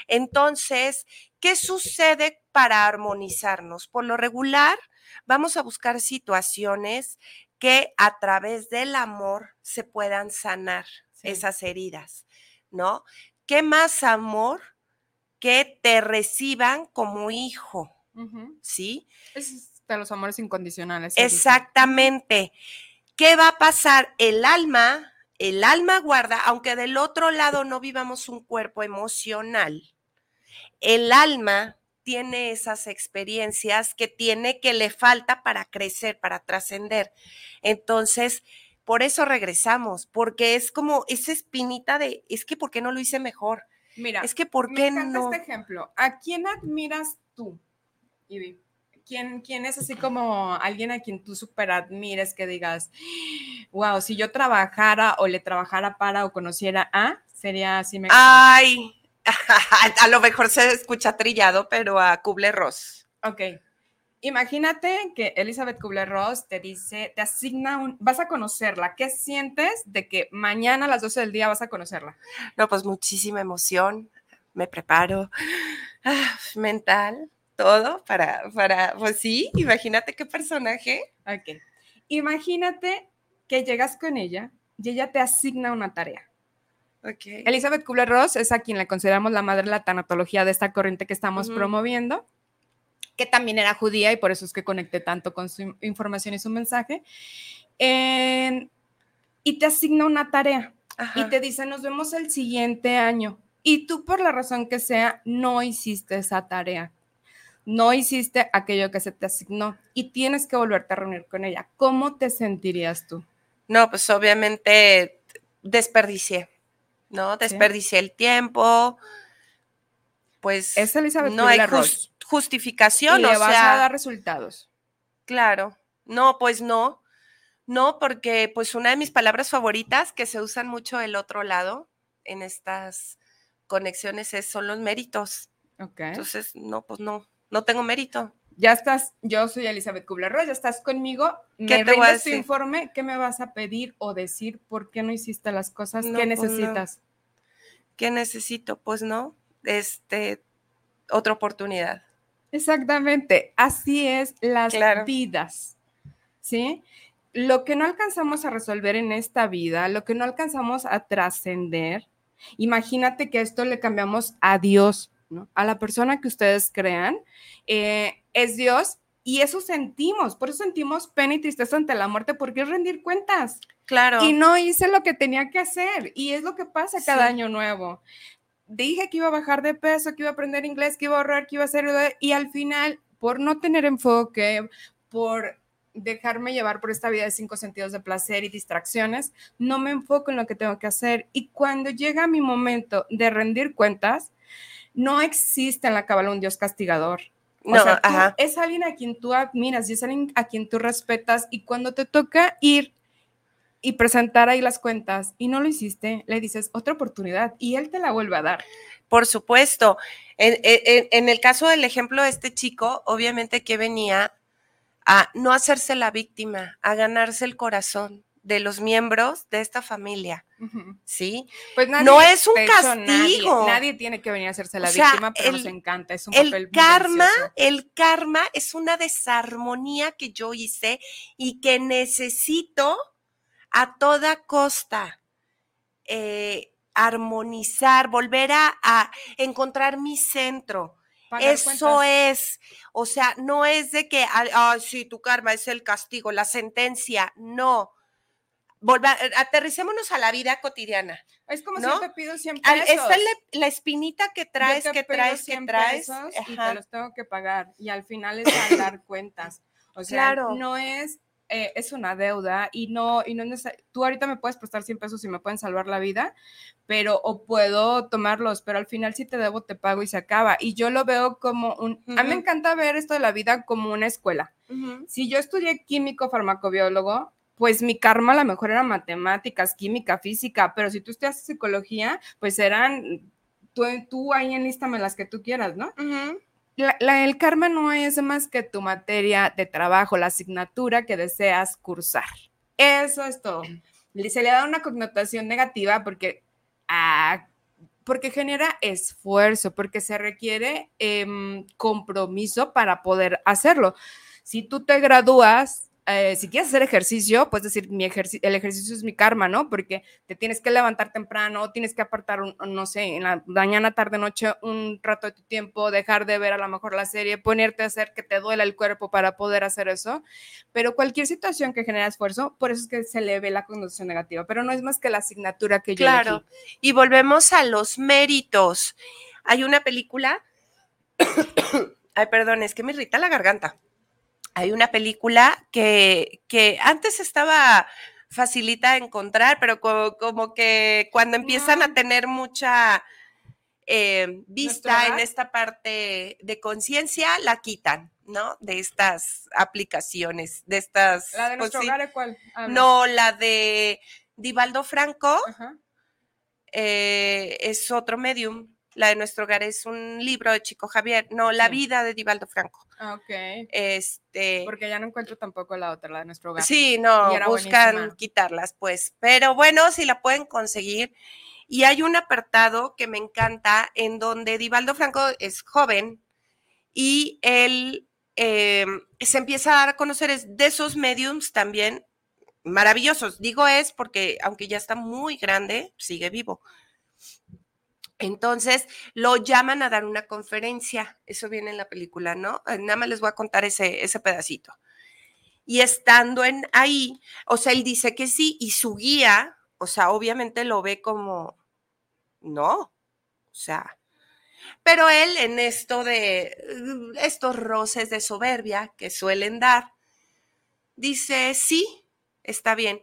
Entonces, ¿qué sucede para armonizarnos? Por lo regular, vamos a buscar situaciones que a través del amor se puedan sanar Sí. esas heridas, ¿no? ¿Qué más amor que te reciban como hijo. ¿sí? Es de los amores incondicionales. Exactamente. ¿Qué va a pasar? El alma, el alma guarda, aunque del otro lado no vivamos un cuerpo emocional, el alma tiene esas experiencias que tiene que le falta para crecer, para trascender. Entonces, por eso regresamos, porque es como esa espinita de, es que ¿por qué no lo hice mejor? Mira, Es que ¿por me qué encanta no? este ejemplo. ¿A quién admiras tú, Ivy? ¿Quién, ¿Quién es así como alguien a quien tú super admires que digas, wow, si yo trabajara o le trabajara para o conociera a, sería así me... Ay, a lo mejor se escucha trillado, pero a Kubler-Ross. Ok. Imagínate que Elizabeth Kubler-Ross te dice, te asigna un, vas a conocerla. ¿Qué sientes de que mañana a las 12 del día vas a conocerla? No, pues muchísima emoción. Me preparo ah, mental, todo para, para, pues sí, imagínate qué personaje. Ok. Imagínate que llegas con ella y ella te asigna una tarea. Ok. Elizabeth Kubler-Ross es a quien le consideramos la madre de la tanatología de esta corriente que estamos promoviendo, que también era judía y por eso es que conecté tanto con su in- información y su mensaje. En- y te asigna una tarea y te dice, nos vemos el siguiente año. Y tú, por la razón que sea, no hiciste esa tarea. No hiciste aquello que se te asignó y tienes que volverte a reunir con ella. ¿Cómo te sentirías tú? No, pues obviamente desperdicié, ¿no? Desperdicié el tiempo. Pues Es Elizabeth no hay Kubler-Ross. jus- justificación, y le o vas sea, a dar resultados. Claro, no, pues no, no, porque pues una de mis palabras favoritas que se usan mucho del otro lado en estas conexiones es, son los méritos. Entonces, no, pues no, no tengo mérito. Ya estás, yo soy Elizabeth Kubler-Ross, ya estás conmigo. ¿Qué Me te voy a brindas tu informe, ¿qué me vas a pedir o decir por qué no hiciste las cosas? No, ¿Qué pues, no. necesitas? ¿Qué necesito? Pues no, este, otra oportunidad. Exactamente, así es las Claro. vidas, ¿sí? Lo que no alcanzamos a resolver en esta vida, lo que no alcanzamos a trascender, imagínate que esto le cambiamos a Dios, ¿no? A la persona que ustedes crean, eh, es Dios y eso sentimos, por eso sentimos pena y tristeza ante la muerte, porque es rendir cuentas. Claro. Y no hice lo que tenía que hacer. Y es lo que pasa cada Sí. año nuevo. Dije que iba a bajar de peso, que iba a aprender inglés, que iba a ahorrar, que iba a hacer... Y al final, por no tener enfoque, por dejarme llevar por esta vida de cinco sentidos de placer y distracciones, no me enfoco en lo que tengo que hacer. Y cuando llega mi momento de rendir cuentas, no existe en la cabala un Dios castigador. o sea, es alguien a quien tú admiras y es alguien a quien tú respetas y cuando te toca ir y presentar ahí las cuentas y no lo hiciste, le dices otra oportunidad y él te la vuelve a dar. Por supuesto. En, el caso del ejemplo de este chico, obviamente que venía a no hacerse la víctima, a ganarse el corazón de los miembros de esta familia. ¿Sí? Pues no es un castigo. Nadie, tiene que venir a hacerse la víctima, pero nos encanta. Es un el karma, el karma es una desarmonía que yo hice y que necesito a toda costa eh, armonizar, volver a, encontrar mi centro. Eso es, o sea, no es de que, ah, sí, tu karma es el castigo, la sentencia, no. Volver, aterricémonos a la vida cotidiana. Es como si te pido siempre pesos. Esta es la, espinita que traes, que traes, que traes. Y te los tengo que pagar. Y al final es dar cuentas. O sea, no es eh, es una deuda y no, y no es tú ahorita me puedes prestar 100 pesos y me pueden salvar la vida, pero o puedo tomarlos, pero al final si te debo te pago y se acaba. Y yo lo veo como un, a mí me encanta ver esto de la vida como una escuela. Si yo estudié químico farmacobiólogo, pues mi karma a lo mejor era matemáticas, química, física, pero si tú estudias psicología, pues eran, tú, tú ahí enlístame las que tú quieras, ¿no? el karma no es más que tu materia de trabajo, la asignatura que deseas cursar. Eso es todo. Se le da una connotación negativa porque, ah, porque genera esfuerzo, porque se requiere em, compromiso para poder hacerlo. Si tú te gradúas eh, si quieres hacer ejercicio, puedes decir, mi el ejercicio es mi karma, ¿no? Porque te tienes que levantar temprano, tienes que apartar, no sé, en la mañana, tarde, noche, un rato de tu tiempo, dejar de ver a lo mejor la serie, ponerte a hacer que te duela el cuerpo para poder hacer eso. Pero cualquier situación que genera esfuerzo, por eso es que se le ve la condición negativa, pero no es más que la asignatura que yo Claro, y volvemos a los méritos. Hay una película, ay, perdón, es que me irrita la garganta hay una película que, que antes estaba facilita de encontrar, pero como, que cuando empiezan a tener mucha eh, vista en esta parte de conciencia, la quitan, ¿no? De estas aplicaciones, de estas... ¿La de nuestro hogar cuál? no, la de Divaldo Franco eh, es otro medium. La de nuestro hogar es un libro de Chico Javier, no, La vida de Divaldo Franco. Ah, ok. Este. Porque ya no encuentro tampoco la otra, la de nuestro hogar. Sí, no, buscan quitarlas, pues. Pero bueno, si la pueden conseguir. Y hay un apartado que me encanta en donde Divaldo Franco es joven y él em, se empieza a dar a conocer de esos mediums también maravillosos. Digo es porque aunque ya está muy grande, sigue vivo. Entonces lo llaman a dar una conferencia, eso viene en la película, ¿no? Eh, nada más les voy a contar ese, ese pedacito. Y estando en ahí, o sea, él dice que sí, y su guía, o sea, obviamente lo ve como, no, o sea, pero él en esto de uh, estos roces de soberbia que suelen dar, dice, sí, está bien.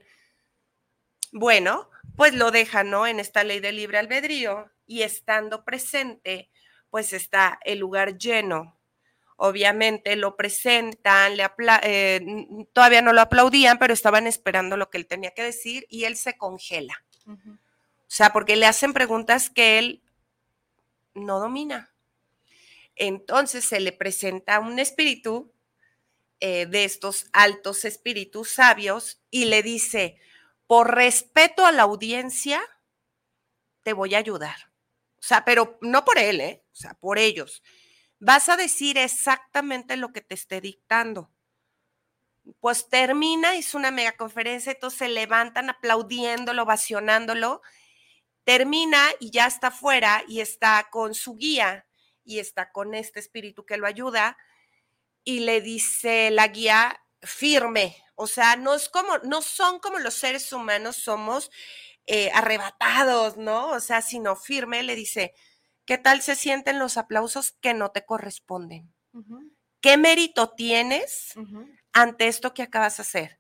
Bueno, pues lo deja, ¿no? En esta ley de libre albedrío y estando presente, pues está el lugar lleno. Obviamente lo presentan, le eh, todavía no lo aplaudían, pero estaban esperando lo que él tenía que decir y él se congela. O sea, porque le hacen preguntas que él no domina. Entonces se le presenta un espíritu eh, de estos altos espíritus sabios y le dice, por respeto a la audiencia, te voy a ayudar. O sea, pero no por él, ¿eh? O sea, por ellos. Vas a decir exactamente lo que te esté dictando. Pues termina, hizo una mega conferencia, entonces se levantan aplaudiéndolo, ovacionándolo. Termina y ya está fuera y está con su guía y está con este espíritu que lo ayuda y le dice la guía firme, o sea, no es como no son como los seres humanos somos eh, arrebatados, ¿no? O sea, sino firme, le dice, ¿qué tal se sienten los aplausos que no te corresponden? ¿Qué mérito tienes ante esto que acabas de hacer?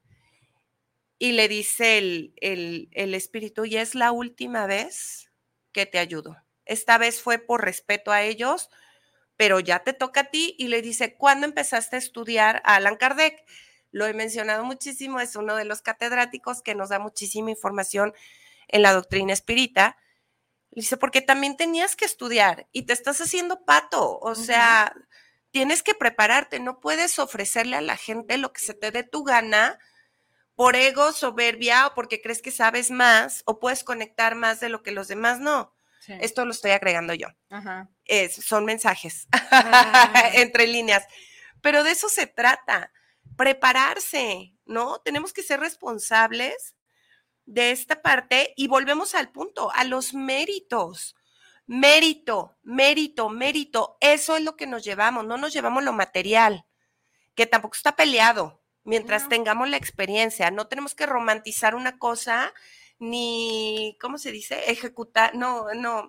Y le dice el, el espíritu, y es la última vez que te ayudo. Esta vez fue por respeto a ellos, pero ya te toca a ti y le dice, ¿cuándo empezaste a estudiar a Alan Kardec? Lo he mencionado muchísimo, es uno de los catedráticos que nos da muchísima información en la doctrina espírita. Dice, porque también tenías que estudiar y te estás haciendo pato, o sea, tienes que prepararte, no puedes ofrecerle a la gente lo que se te dé tu gana por ego, soberbia o porque crees que sabes más o puedes conectar más de lo que los demás no. Esto lo estoy agregando yo. son mensajes ah. entre líneas. Pero de eso se trata, prepararse, ¿no? Tenemos que ser responsables de esta parte y volvemos al punto, a los méritos. Mérito, mérito, mérito. Eso es lo que nos llevamos, no nos llevamos lo material, que tampoco está peleado mientras tengamos la experiencia. No tenemos que romantizar una cosa ni, ¿cómo se dice? Ejecutar, no, no,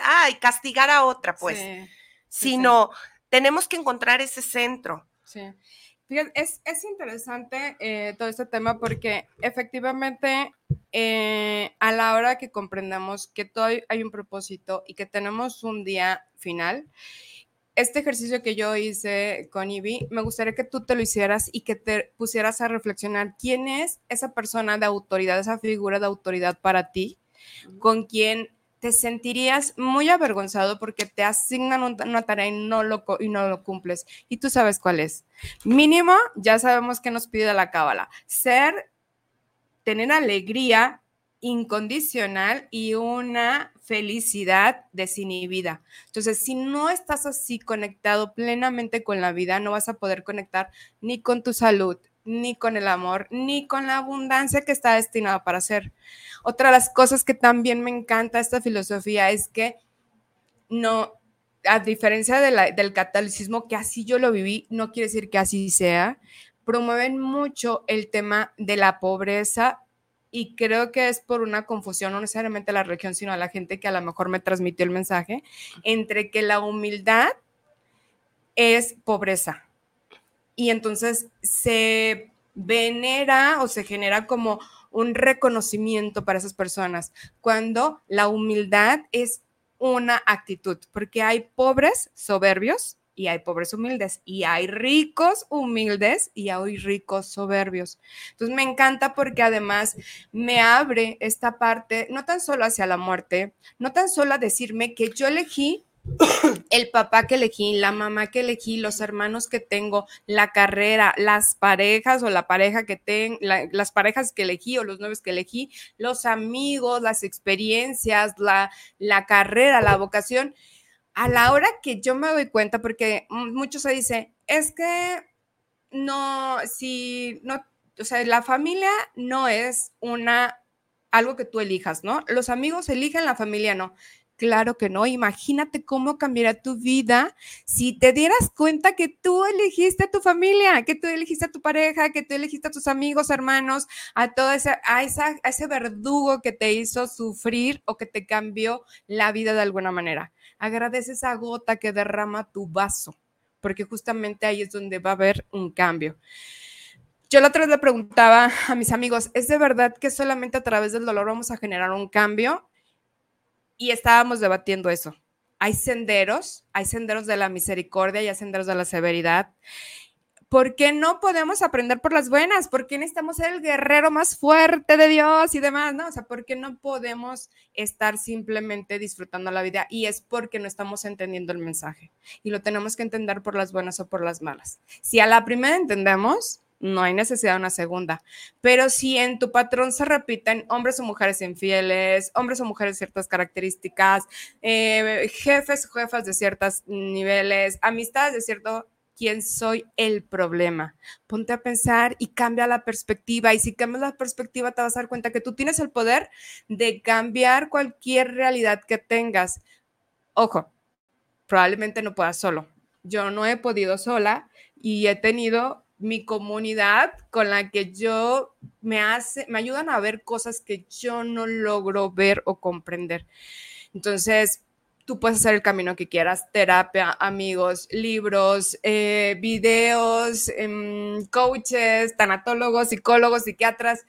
ay, castigar a otra, pues, sino tenemos que encontrar ese centro. Sí. Es, es interesante eh, todo este tema porque efectivamente eh, a la hora que comprendamos que todo hay un propósito y que tenemos un día final, este ejercicio que yo hice con Ivy, me gustaría que tú te lo hicieras y que te pusieras a reflexionar quién es esa persona de autoridad, esa figura de autoridad para ti, con quien te sentirías muy avergonzado porque te asignan una tarea y no, lo, y no lo cumples. Y tú sabes cuál es. Mínimo, ya sabemos que nos pide la cábala. Ser, tener alegría incondicional y una felicidad desinhibida. Entonces, si no estás así conectado plenamente con la vida, no vas a poder conectar ni con tu salud, ni con el amor, ni con la abundancia que está destinada para ser. Otra de las cosas que también me encanta esta filosofía es que no, a diferencia del catolicismo, que así yo lo viví, no quiere decir que así sea, promueven mucho el tema de la pobreza y creo que es por una confusión, no necesariamente a la región, sino a la gente que a lo mejor me transmitió el mensaje, entre que la humildad es pobreza. Y entonces se venera o se genera como un reconocimiento para esas personas, cuando la humildad es una actitud, porque hay pobres soberbios y hay pobres humildes y hay ricos humildes y hay ricos soberbios. Entonces me encanta porque además me abre esta parte, no tan solo hacia la muerte, no tan solo a decirme que yo elegí el papá que elegí, la mamá que elegí, los hermanos que tengo, la carrera, las parejas o la pareja que tengo, las parejas que elegí o los nuevos que elegí, los amigos, las experiencias, la, la carrera, la vocación a la hora que yo me doy cuenta, porque muchos se dice, es que no, si no, o sea, la familia no es una, algo que tú elijas, ¿no? Los amigos eligen, la familia no. Claro que no. Imagínate cómo cambiará tu vida si te dieras cuenta que tú elegiste a tu familia, que tú elegiste a tu pareja, que tú elegiste a tus amigos, hermanos, a todo ese, a, esa, a ese verdugo que te hizo sufrir o que te cambió la vida de alguna manera. Agradece esa gota que derrama tu vaso, porque justamente ahí es donde va a haber un cambio. Yo la otra vez le preguntaba a mis amigos, ¿es de verdad que solamente a través del dolor vamos a generar un cambio? Y estábamos debatiendo eso. Hay senderos, hay senderos de la misericordia y hay senderos de la severidad. ¿Por qué no podemos aprender por las buenas? ¿Por qué necesitamos ser el guerrero más fuerte de Dios y demás? ¿No? O sea, ¿por qué no podemos estar simplemente disfrutando la vida? Y es porque no estamos entendiendo el mensaje. Y lo tenemos que entender por las buenas o por las malas. Si a la primera entendemos, no hay necesidad de una segunda. Pero si en tu patrón se repiten hombres o mujeres infieles, hombres o mujeres ciertas características, eh, jefes o jefas de ciertos niveles, amistades de cierto, ¿quién soy el problema? Ponte a pensar y cambia la perspectiva. Y si cambias la perspectiva, te vas a dar cuenta que tú tienes el poder de cambiar cualquier realidad que tengas. Ojo, probablemente no puedas solo. Yo no he podido sola y he tenido mi comunidad con la que yo me hace, me ayudan a ver cosas que yo no logro ver o comprender. Entonces, tú puedes hacer el camino que quieras, terapia, amigos, libros, eh, videos, em, coaches, tanatólogos, psicólogos, psiquiatras.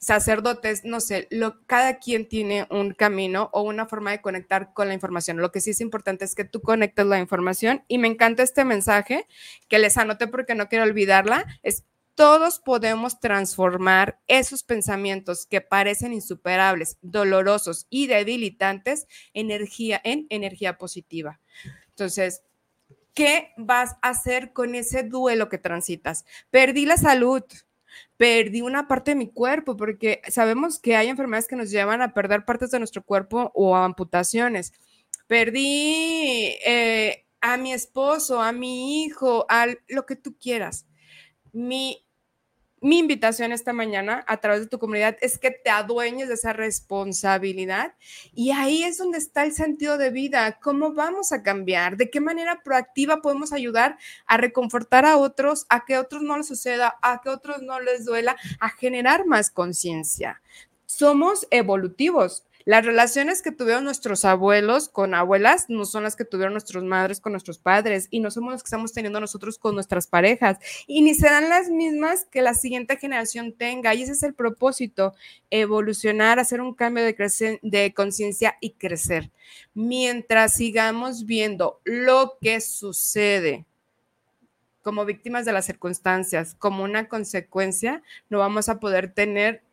Sacerdotes, no sé, lo, cada quien tiene un camino o una forma de conectar con la información. Lo que sí es importante es que tú conectes la información y me encanta este mensaje que les anoté porque no quiero olvidarla, es todos podemos transformar esos pensamientos que parecen insuperables, dolorosos y debilitantes energía, en energía positiva. Entonces, ¿qué vas a hacer con ese duelo que transitas? Perdí la salud, perdí una parte de mi cuerpo, porque sabemos que hay enfermedades que nos llevan a perder partes de nuestro cuerpo o a amputaciones. Perdí eh, a mi esposo, a mi hijo, a lo que tú quieras. Mi mi invitación esta mañana a través de tu comunidad es que te adueñes de esa responsabilidad y ahí es donde está el sentido de vida. ¿Cómo vamos a cambiar? ¿De qué manera proactiva podemos ayudar a reconfortar a otros, a que a otros no les suceda, a que a otros no les duela, a generar más conciencia? Somos evolutivos. Las relaciones que tuvieron nuestros abuelos con abuelas no son las que tuvieron nuestras madres con nuestros padres y no somos las que estamos teniendo nosotros con nuestras parejas y ni serán las mismas que la siguiente generación tenga. Y ese es el propósito, evolucionar, hacer un cambio de, de conciencia y crecer. Mientras sigamos viendo lo que sucede como víctimas de las circunstancias, como una consecuencia, no vamos a poder tener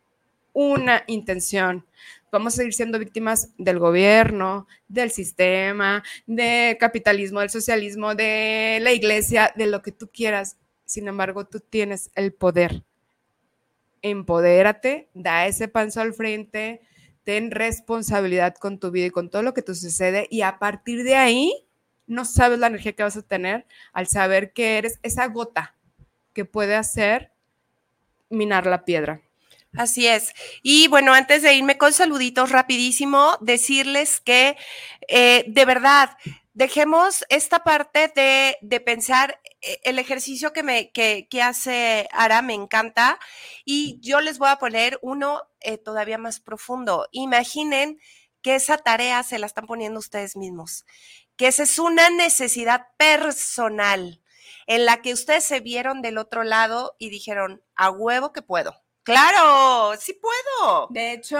una intención. Vamos a seguir siendo víctimas del gobierno, del sistema, del capitalismo, del socialismo, de la iglesia, de lo que tú quieras. Sin embargo, tú tienes el poder. Empodérate, da ese paso al frente, ten responsabilidad con tu vida y con todo lo que te sucede y a partir de ahí no sabes la energía que vas a tener al saber que eres esa gota que puede hacer minar la piedra. Así es. Y bueno, antes de irme con saluditos rapidísimo, decirles que eh, de verdad, dejemos esta parte de, pensar, eh, el ejercicio que, me, que, hace Ara me encanta y yo les voy a poner uno eh, todavía más profundo. Imaginen que esa tarea se la están poniendo ustedes mismos, que esa es una necesidad personal en la que ustedes se vieron del otro lado y dijeron, a huevo que puedo Claro, sí puedo. De hecho,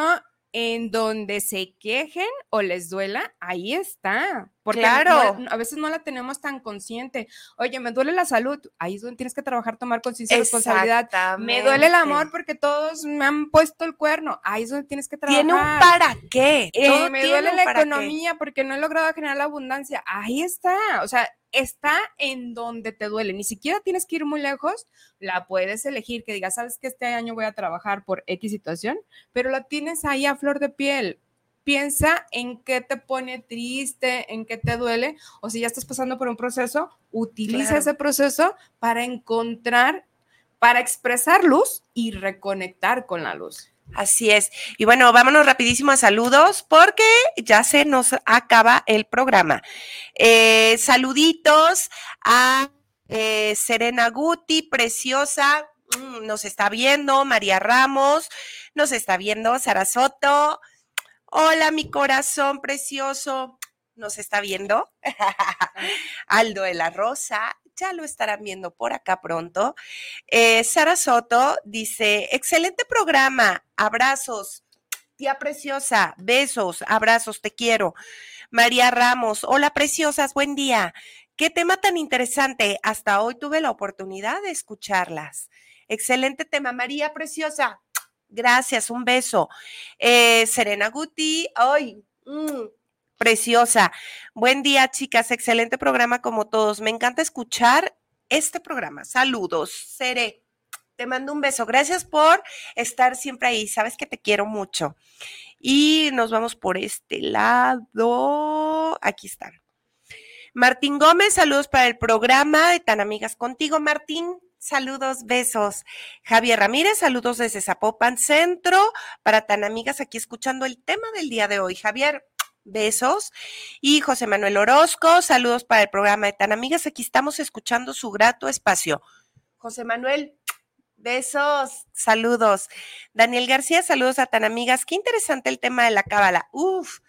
en donde se quejen o les duela, ahí está. Porque claro. a veces no la tenemos tan consciente. Oye, me duele la salud, ahí es donde tienes que trabajar, tomar conciencia y responsabilidad. Me duele el amor porque todos me han puesto el cuerno, ahí es donde tienes que trabajar. Tiene un para qué. Eh, me duele la economía porque no he logrado generar la abundancia, ahí está. O sea, está en donde te duele. Ni siquiera tienes que ir muy lejos, la puedes elegir, que digas, sabes que este año voy a trabajar por X situación, pero la tienes ahí a flor de piel. Piensa en qué te pone triste, en qué te duele, o si ya estás pasando por un proceso, utiliza ese proceso para encontrar, para expresar luz y reconectar con la luz. Así es. Y bueno, vámonos rapidísimo a saludos porque ya se nos acaba el programa. Eh, saluditos a eh, Serena Guti, preciosa, mm, nos está viendo, María Ramos, nos está viendo, Sara Soto. Hola, mi corazón precioso, nos está viendo. Aldo de la Rosa, ya lo estarán viendo por acá pronto. Eh, Sara Soto dice, excelente programa, abrazos. Tía preciosa, besos, abrazos, te quiero. María Ramos, hola preciosas, buen día. Qué tema tan interesante. Hasta hoy tuve la oportunidad de escucharlas. Excelente tema, María preciosa. Gracias, un beso. Eh, Serena Guti, ay, mm, Preciosa. Buen día, chicas. Excelente programa como todos. Me encanta escuchar este programa. Saludos. Seré. Te mando un beso. Gracias por estar siempre ahí. Sabes que te quiero mucho. Y nos vamos por este lado. Aquí están. Martín Gómez, saludos para el programa de Tan Amigas Contigo, Martín. Saludos, besos. Javier Ramírez, saludos desde Zapopan Centro para Tan Amigas aquí escuchando el tema del día de hoy. Javier, Besos. Y José Manuel Orozco, saludos para el programa de Tan Amigas. Aquí estamos escuchando su grato espacio. José Manuel, besos, saludos. Daniel García, saludos a Tan Amigas. Qué interesante el tema de la cábala. Uf,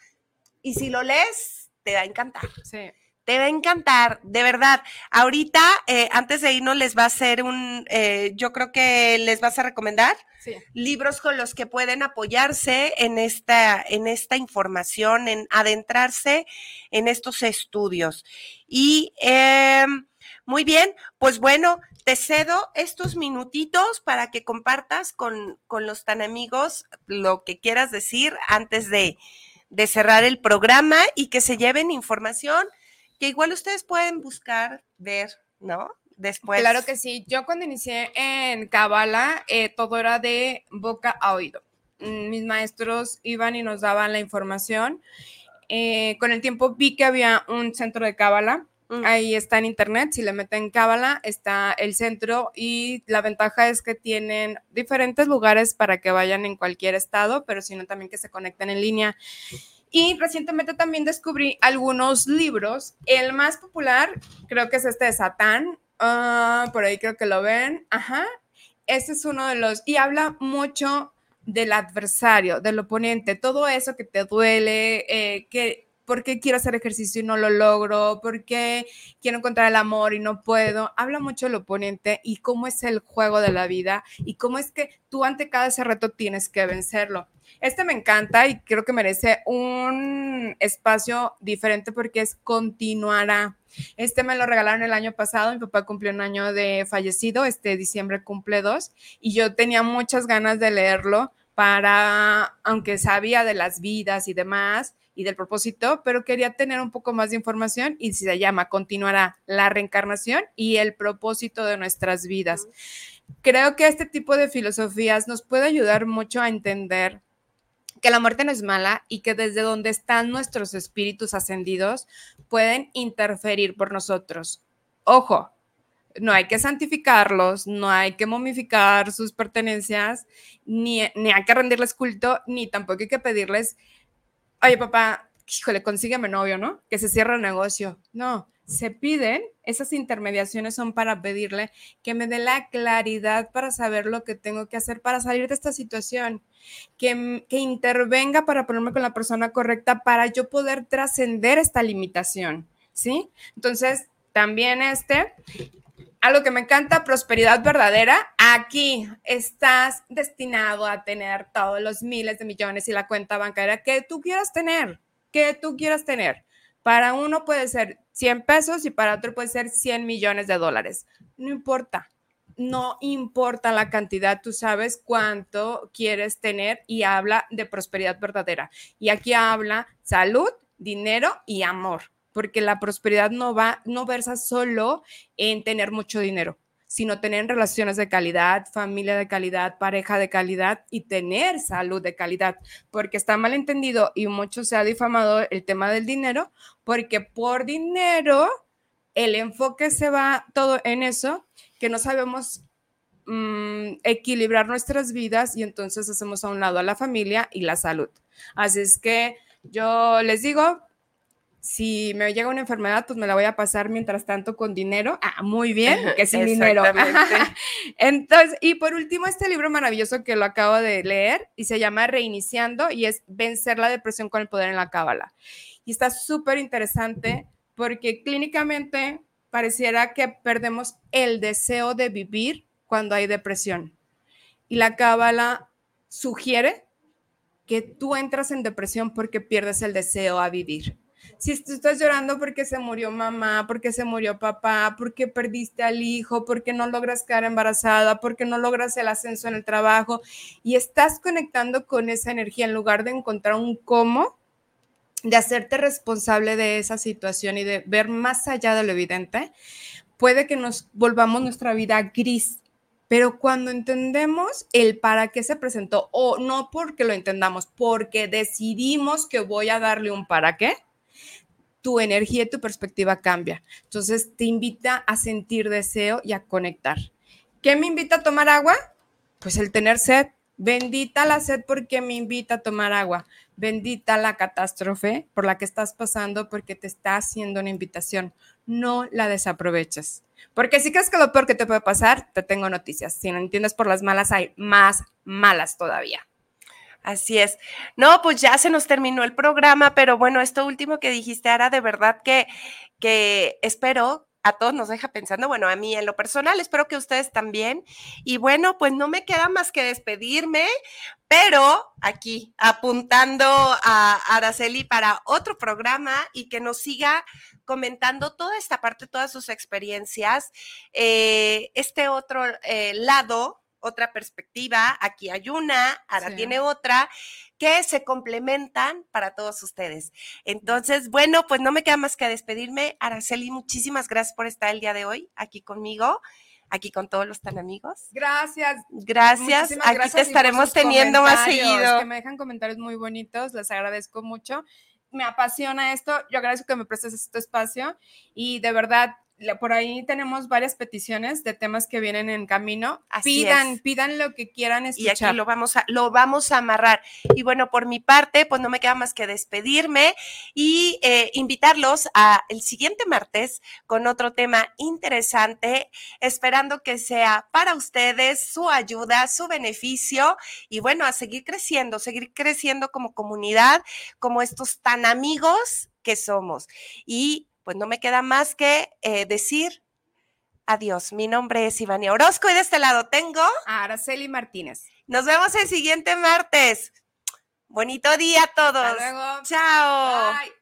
y si lo lees, te va a encantar. Sí te va a encantar, de verdad. Ahorita, eh, antes de irnos, les va a hacer un, eh, yo creo que les vas a recomendar Sí. libros con los que pueden apoyarse en esta, en esta información, en adentrarse en estos estudios. Y em, muy bien, pues bueno, te cedo estos minutitos para que compartas con, con los tan amigos lo que quieras decir antes de, de cerrar el programa y que se lleven información que igual ustedes pueden buscar, ver, ¿no? Después. Claro que sí. Yo cuando inicié en Kabbalah, eh, todo era de boca a oído. Mm, Mis maestros iban y nos daban la información. Eh, con el tiempo vi que había un centro de Kabbalah. Mm. Ahí está en internet, si le meten Kabbalah, está el centro y la ventaja es que tienen diferentes lugares para que vayan en cualquier estado, pero sino también que se conecten en línea. Y recientemente también descubrí algunos libros. El más popular creo que es este de Satán. Ah, por ahí creo que lo ven. Ajá. Este es uno de los... Y habla mucho del adversario, del oponente, todo eso que te duele, eh, que por qué quiero hacer ejercicio y no lo logro, por qué quiero encontrar el amor y no puedo. Habla mucho del oponente y cómo es el juego de la vida y cómo es que tú ante cada ese reto tienes que vencerlo. Este me encanta y creo que merece un espacio diferente porque es continuará. Este me lo regalaron el año pasado, mi papá cumplió un año de fallecido, este diciembre cumple dos, y yo tenía muchas ganas de leerlo para, aunque sabía de las vidas y demás y del propósito, pero quería tener un poco más de información y se llama Continuará la reencarnación y el propósito de nuestras vidas. Creo que este tipo de filosofías nos puede ayudar mucho a entender que la muerte no es mala y que desde donde están nuestros espíritus ascendidos pueden interferir por nosotros. Ojo, no hay que santificarlos, no hay que momificar sus pertenencias, ni, ni hay que rendirles culto, ni tampoco hay que pedirles, oye papá, híjole, consígueme novio, ¿no? Que se cierre el negocio. No, se piden, esas intermediaciones son para pedirle que me dé la claridad para saber lo que tengo que hacer para salir de esta situación, que, que intervenga para ponerme con la persona correcta para yo poder trascender esta limitación, ¿sí? Entonces, también este, algo que me encanta, prosperidad verdadera. Aquí estás destinado a tener todos los miles de millones y la cuenta bancaria que tú quieras tener, que tú quieras tener. Para uno puede ser 100 pesos y para otro puede ser 100 millones de dólares. No importa, no importa la cantidad, tú sabes cuánto quieres tener y habla de prosperidad verdadera. Y aquí habla salud, dinero y amor porque la prosperidad no va, no versa solo en tener mucho dinero, sino tener relaciones de calidad, familia de calidad, pareja de calidad y tener salud de calidad, porque está mal entendido y mucho se ha difamado el tema del dinero, porque por dinero el enfoque se va todo en eso, que no sabemos mm, equilibrar nuestras vidas y entonces hacemos a un lado a la familia y la salud. Así es que yo les digo, si me llega una enfermedad, pues me la voy a pasar mientras tanto con dinero. Ah, muy bien, que sin dinero. Entonces, y por último, este libro maravilloso que lo acabo de leer y se llama Reiniciando y es Vencer la depresión con el poder en la cábala. Y está súper interesante porque clínicamente pareciera que perdemos el deseo de vivir cuando hay depresión. Y la cábala sugiere que tú entras en depresión porque pierdes el deseo a vivir si tú estás llorando porque se murió mamá, porque se murió papá, porque perdiste al hijo, porque no logras quedar embarazada, porque no logras el ascenso en el trabajo y estás conectando con esa energía en lugar de encontrar un cómo, de hacerte responsable de esa situación y de ver más allá de lo evidente, puede que nos volvamos nuestra vida gris. Pero cuando entendemos el para qué se presentó, o no porque lo entendamos, porque decidimos que voy a darle un para qué, tu energía y tu perspectiva cambia. Entonces te invita a sentir deseo y a conectar. ¿Qué me invita a tomar agua? Pues el tener sed. Bendita la sed porque me invita a tomar agua. Bendita la catástrofe por la que estás pasando porque te está haciendo una invitación. No la desaproveches. Porque si crees que lo peor que te puede pasar, te tengo noticias. Si no entiendes por las malas, hay más malas todavía. Así es. No, pues ya se nos terminó el programa, pero bueno, esto último que dijiste, Ara, de verdad que, que espero a todos nos deja pensando, bueno, a mí en lo personal, espero que ustedes también. Y bueno, pues no me queda más que despedirme, pero aquí apuntando a Araceli para otro programa y que nos siga comentando toda esta parte, todas sus experiencias, eh, este otro eh, lado otra perspectiva, aquí hay una, ahora tiene otra, que se complementan para todos ustedes. Entonces, bueno, pues no me queda más que despedirme. Araceli, muchísimas gracias por estar el día de hoy aquí conmigo aquí con todos los tan amigos. Gracias. Gracias. Aquí te estaremos teniendo más seguido. Que me dejan comentarios muy bonitos, les agradezco mucho. Me apasiona esto, yo agradezco que me prestes este espacio y de verdad por ahí tenemos varias peticiones de temas que vienen en camino. pidan, pidan lo que quieran escuchar. Y aquí lo vamos a, lo vamos a amarrar. Y bueno, por mi parte, pues no me queda más que despedirme y eh, invitarlos a el siguiente martes con otro tema interesante, esperando que sea para ustedes su ayuda, su beneficio y bueno, a seguir creciendo, seguir creciendo como comunidad, como estos tan amigos que somos. Y pues no me queda más que eh, decir adiós. Mi nombre es Ivania Orozco y de este lado tengo a Araceli Martínez. Nos vemos el siguiente martes. Bonito día a todos. Hasta luego. Chao. Bye.